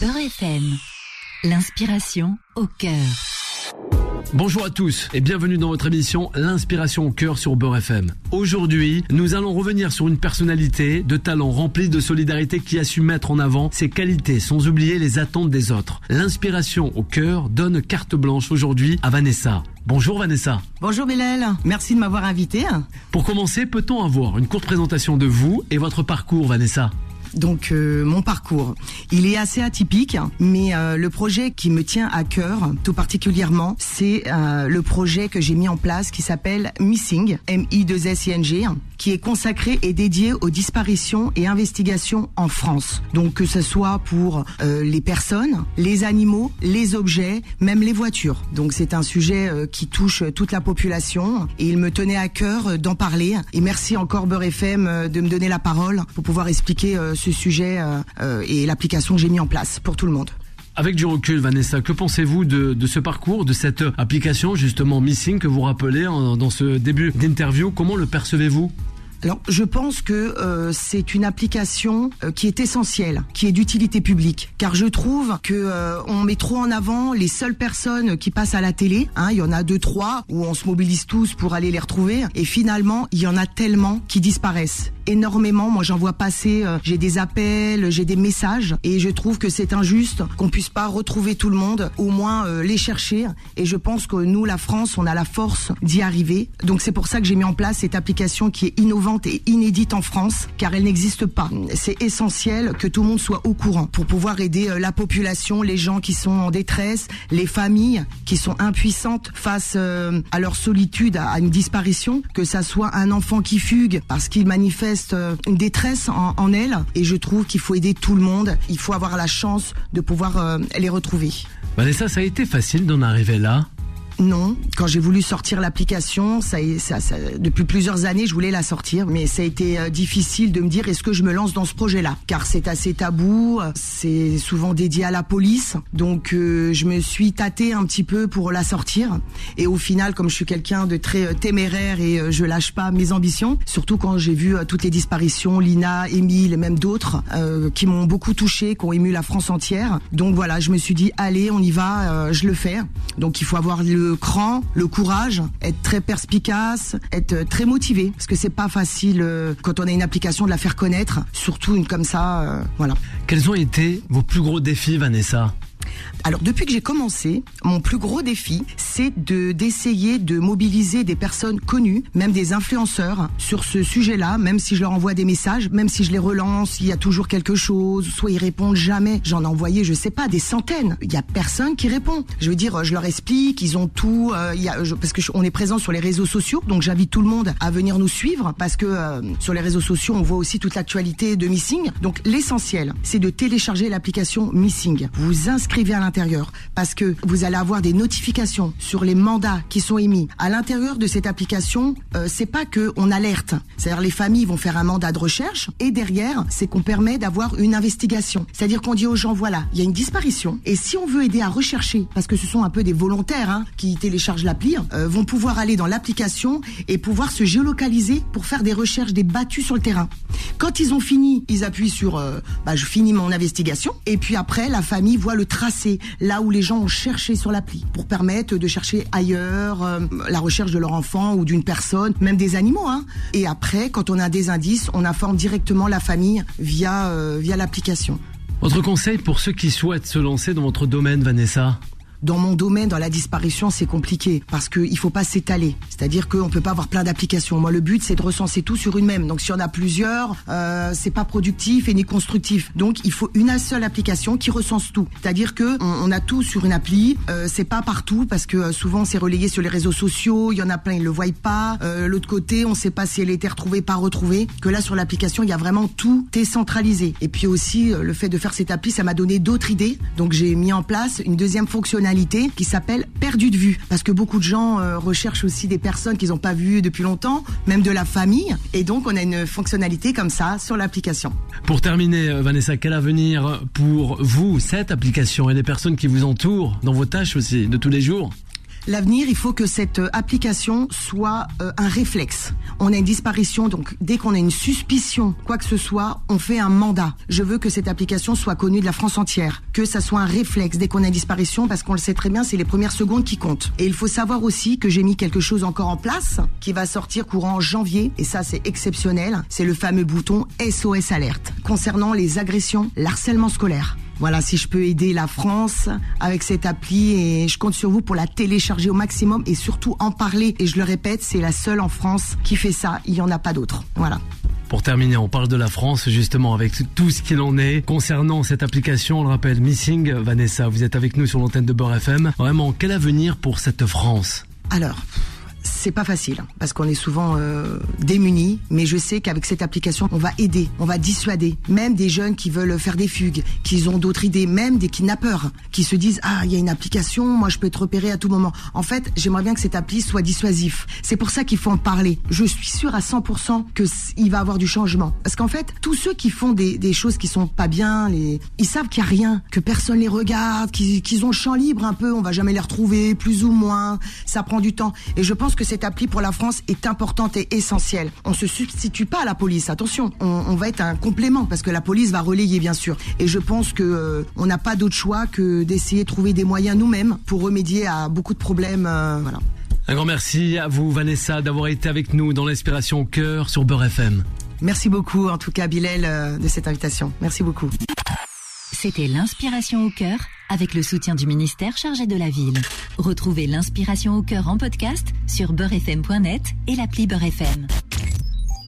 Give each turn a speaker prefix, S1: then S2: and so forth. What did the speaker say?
S1: Beurre FM. L'inspiration au cœur.
S2: Bonjour à tous et bienvenue dans votre émission L'inspiration au cœur sur Beurre FM. Aujourd'hui, nous allons revenir sur une personnalité de talent rempli de solidarité qui a su mettre en avant ses qualités sans oublier les attentes des autres. L'inspiration au cœur donne carte blanche aujourd'hui à Vanessa. Bonjour Vanessa.
S3: Bonjour Bilal, merci de m'avoir invité.
S2: Pour commencer, peut-on avoir une courte présentation de vous et votre parcours Vanessa?
S3: Donc euh, mon parcours, il est assez atypique, mais euh, le projet qui me tient à cœur tout particulièrement, c'est euh, le projet que j'ai mis en place qui s'appelle Missing, M-I-2-S-I-N-G, qui est consacré et dédié aux disparitions et investigations en France. Donc que ce soit pour les personnes, les animaux, les objets, même les voitures. Donc c'est un sujet qui touche toute la population et il me tenait à cœur d'en parler. Et merci encore Beurre FM de me donner la parole pour pouvoir expliquer sujet euh, euh, et l'application que j'ai mis en place pour tout le monde.
S2: Avec du recul, Vanessa, que pensez-vous de, de, ce parcours, de cette application justement Missing que vous rappelez dans ce début d'interview? Comment le percevez-vous?
S3: Alors, je pense que euh, c'est une application euh, qui est essentielle, qui est d'utilité publique, car je trouve que euh, on met trop en avant les seules personnes qui passent à la télé. Hein, il y en a deux, trois où on se mobilise tous pour aller les retrouver, et finalement, il y en a tellement qui disparaissent énormément. Moi, j'en vois passer. j'ai des appels, j'ai des messages, et je trouve que c'est injuste qu'on puisse pas retrouver tout le monde, au moins les chercher. Et je pense que nous, la France, on a la force d'y arriver. Donc c'est pour ça que j'ai mis en place cette application qui est innovante et inédite en France car elle n'existe pas. C'est essentiel que tout le monde soit au courant pour pouvoir aider euh, la population, les gens qui sont en détresse, les familles qui sont impuissantes face euh, à leur solitude, à une disparition, que ça soit un enfant qui fugue parce qu'il manifeste euh, une détresse en, elle. Et je trouve qu'il faut aider tout le monde. Il faut avoir la chance de pouvoir les retrouver.
S2: Vanessa, ça a été facile d'en arriver là?
S3: Non, quand j'ai voulu sortir l'application, ça, ça, ça, depuis plusieurs années, je voulais la sortir, mais ça a été euh, difficile de me dire est-ce que je me lance dans ce projet-là, car c'est assez tabou, c'est souvent dédié à la police, donc euh, je me suis tâtée un petit peu pour la sortir, et au final, comme je suis quelqu'un de très euh, téméraire et je lâche pas mes ambitions, surtout quand j'ai vu toutes les disparitions, Lina, Émile et même d'autres, qui m'ont beaucoup touché, qui ont ému la France entière, donc voilà, je me suis dit allez, on y va, je le fais, donc il faut avoir le le cran, le courage, être très perspicace, être très motivé, parce que c'est pas facile euh, quand on a une application de la faire connaître, surtout une comme ça, euh, voilà.
S2: Quels ont été vos plus gros défis, Vanessa?
S3: Alors depuis que j'ai commencé, mon plus gros défi, c'est de d'essayer de mobiliser des personnes connues, même des influenceurs, sur ce sujet-là, même si je leur envoie des messages, même si je les relance, il y a toujours quelque chose, soit ils répondent jamais. J'en ai envoyé, je sais pas, des centaines. Il y a personne qui répond. Je veux dire, je leur explique, ils ont tout, euh, il y a, parce que on est présent sur les réseaux sociaux, donc j'invite tout le monde à venir nous suivre, parce que euh, sur les réseaux sociaux, on voit aussi toute l'actualité de Missing. Donc l'essentiel, c'est de télécharger l'application Missing. Vous inscrivez à l'intérieur parce que vous allez avoir des notifications sur les mandats qui sont émis. À l'intérieur de cette application, euh, c'est pas que on alerte, c'est-à-dire les familles vont faire un mandat de recherche et derrière, c'est qu'on permet d'avoir une investigation. C'est-à-dire qu'on dit aux gens voilà, il y a une disparition et si on veut aider à rechercher, parce que ce sont un peu des volontaires hein, qui téléchargent l'appli, euh, vont pouvoir aller dans l'application et pouvoir se géolocaliser pour faire des recherches, des battues sur le terrain. Quand ils ont fini, ils appuient sur euh, bah, je finis mon investigation et puis après la famille voit le tracé là où les gens ont cherché sur l'appli pour permettre de chercher ailleurs euh, la recherche de leur enfant ou d'une personne, même des animaux. Hein. Et après, quand on a des indices, on informe directement la famille via, euh, via l'application.
S2: Votre conseil pour ceux qui souhaitent se lancer dans votre domaine, Vanessa?
S3: Dans mon domaine, dans la disparition, c'est compliqué parce qu'il faut pas s'étaler. C'est-à-dire qu'on peut pas avoir plein d'applications. Moi, le but, c'est de recenser tout sur une même. Donc, si on a plusieurs, euh, c'est pas productif et ni constructif. Donc, il faut une seule application qui recense tout. C'est-à-dire que on, a tout sur une appli. Euh, c'est pas partout parce que euh, souvent c'est relayé sur les réseaux sociaux. Il y en a plein, ils le voient pas. Euh, l'autre côté, on sait pas si elle été retrouvée, pas retrouvée. Que là, sur l'application, il y a vraiment tout décentralisé. Et puis aussi, euh, le fait de faire cette appli, ça m'a donné d'autres idées. Donc, j'ai mis en place une deuxième fonctionnalité qui s'appelle Perdu de vue. Parce que beaucoup de gens euh, recherchent aussi des personnes qu'ils n'ont pas vues depuis longtemps, même de la famille. Et donc, on a une fonctionnalité comme ça sur l'application.
S2: Pour terminer, euh, Vanessa, quel avenir pour vous, cette application et les personnes qui vous entourent dans vos tâches aussi de tous les jours?
S3: L'avenir, il faut que cette euh, application soit euh, un réflexe. On a une disparition, donc dès qu'on a une suspicion, quoi que ce soit, on fait un mandat. Je veux que cette application soit connue de la France entière, que ça soit un réflexe dès qu'on a une disparition, parce qu'on le sait très bien, c'est les premières secondes qui comptent. Et il faut savoir aussi que j'ai mis quelque chose encore en place, qui va sortir courant janvier, et ça c'est exceptionnel, c'est le fameux bouton SOS Alerte, concernant les agressions, l'harcèlement scolaire. Voilà, si je peux aider la France avec cette appli et je compte sur vous pour la télécharger au maximum et surtout en parler. Et je le répète, c'est la seule en France qui fait ça. Il n'y en a pas d'autre. Voilà.
S2: Pour terminer, on parle de la France justement avec tout ce qu'il en est concernant cette application. On le rappelle, Missing, Vanessa, vous êtes avec nous sur l'antenne de Beurre FM. Vraiment, quel avenir pour cette France?
S3: Alors, c'est pas facile hein, parce qu'on est souvent euh, démunis, mais je sais qu'avec cette application, on va aider, on va dissuader, même des jeunes qui veulent faire des fugues, qui ont d'autres idées, même des kidnappeurs, qui se disent ah il y a une application, moi je peux être repéré à tout moment. En fait, j'aimerais bien que cette appli soit dissuasif. C'est pour ça qu'il faut en parler. Je suis sûre à 100% que il va avoir du changement, parce qu'en fait, tous ceux qui font des, des choses qui sont pas bien, les, ils savent qu'il y a rien, que personne les regarde, qu'ils ont le champ libre un peu, on va jamais les retrouver, plus ou moins. Ça prend du temps, et je pense que cette appli pour la France est importante et essentielle. On se substitue pas à la police, attention, on, va être un complément parce que la police va relayer bien sûr. Et je pense que euh, on n'a pas d'autre choix que d'essayer de trouver des moyens nous-mêmes pour remédier à beaucoup de problèmes. Euh, voilà.
S2: Un grand merci à vous Vanessa d'avoir été avec nous dans l'inspiration au cœur sur Beurre FM.
S3: Merci beaucoup en tout cas Bilal euh, de cette invitation. Merci beaucoup.
S1: C'était l'inspiration au cœur avec le soutien du ministère chargé de la ville. Retrouvez l'inspiration au cœur en podcast sur beurrefm.net et l'appli Beurrefm.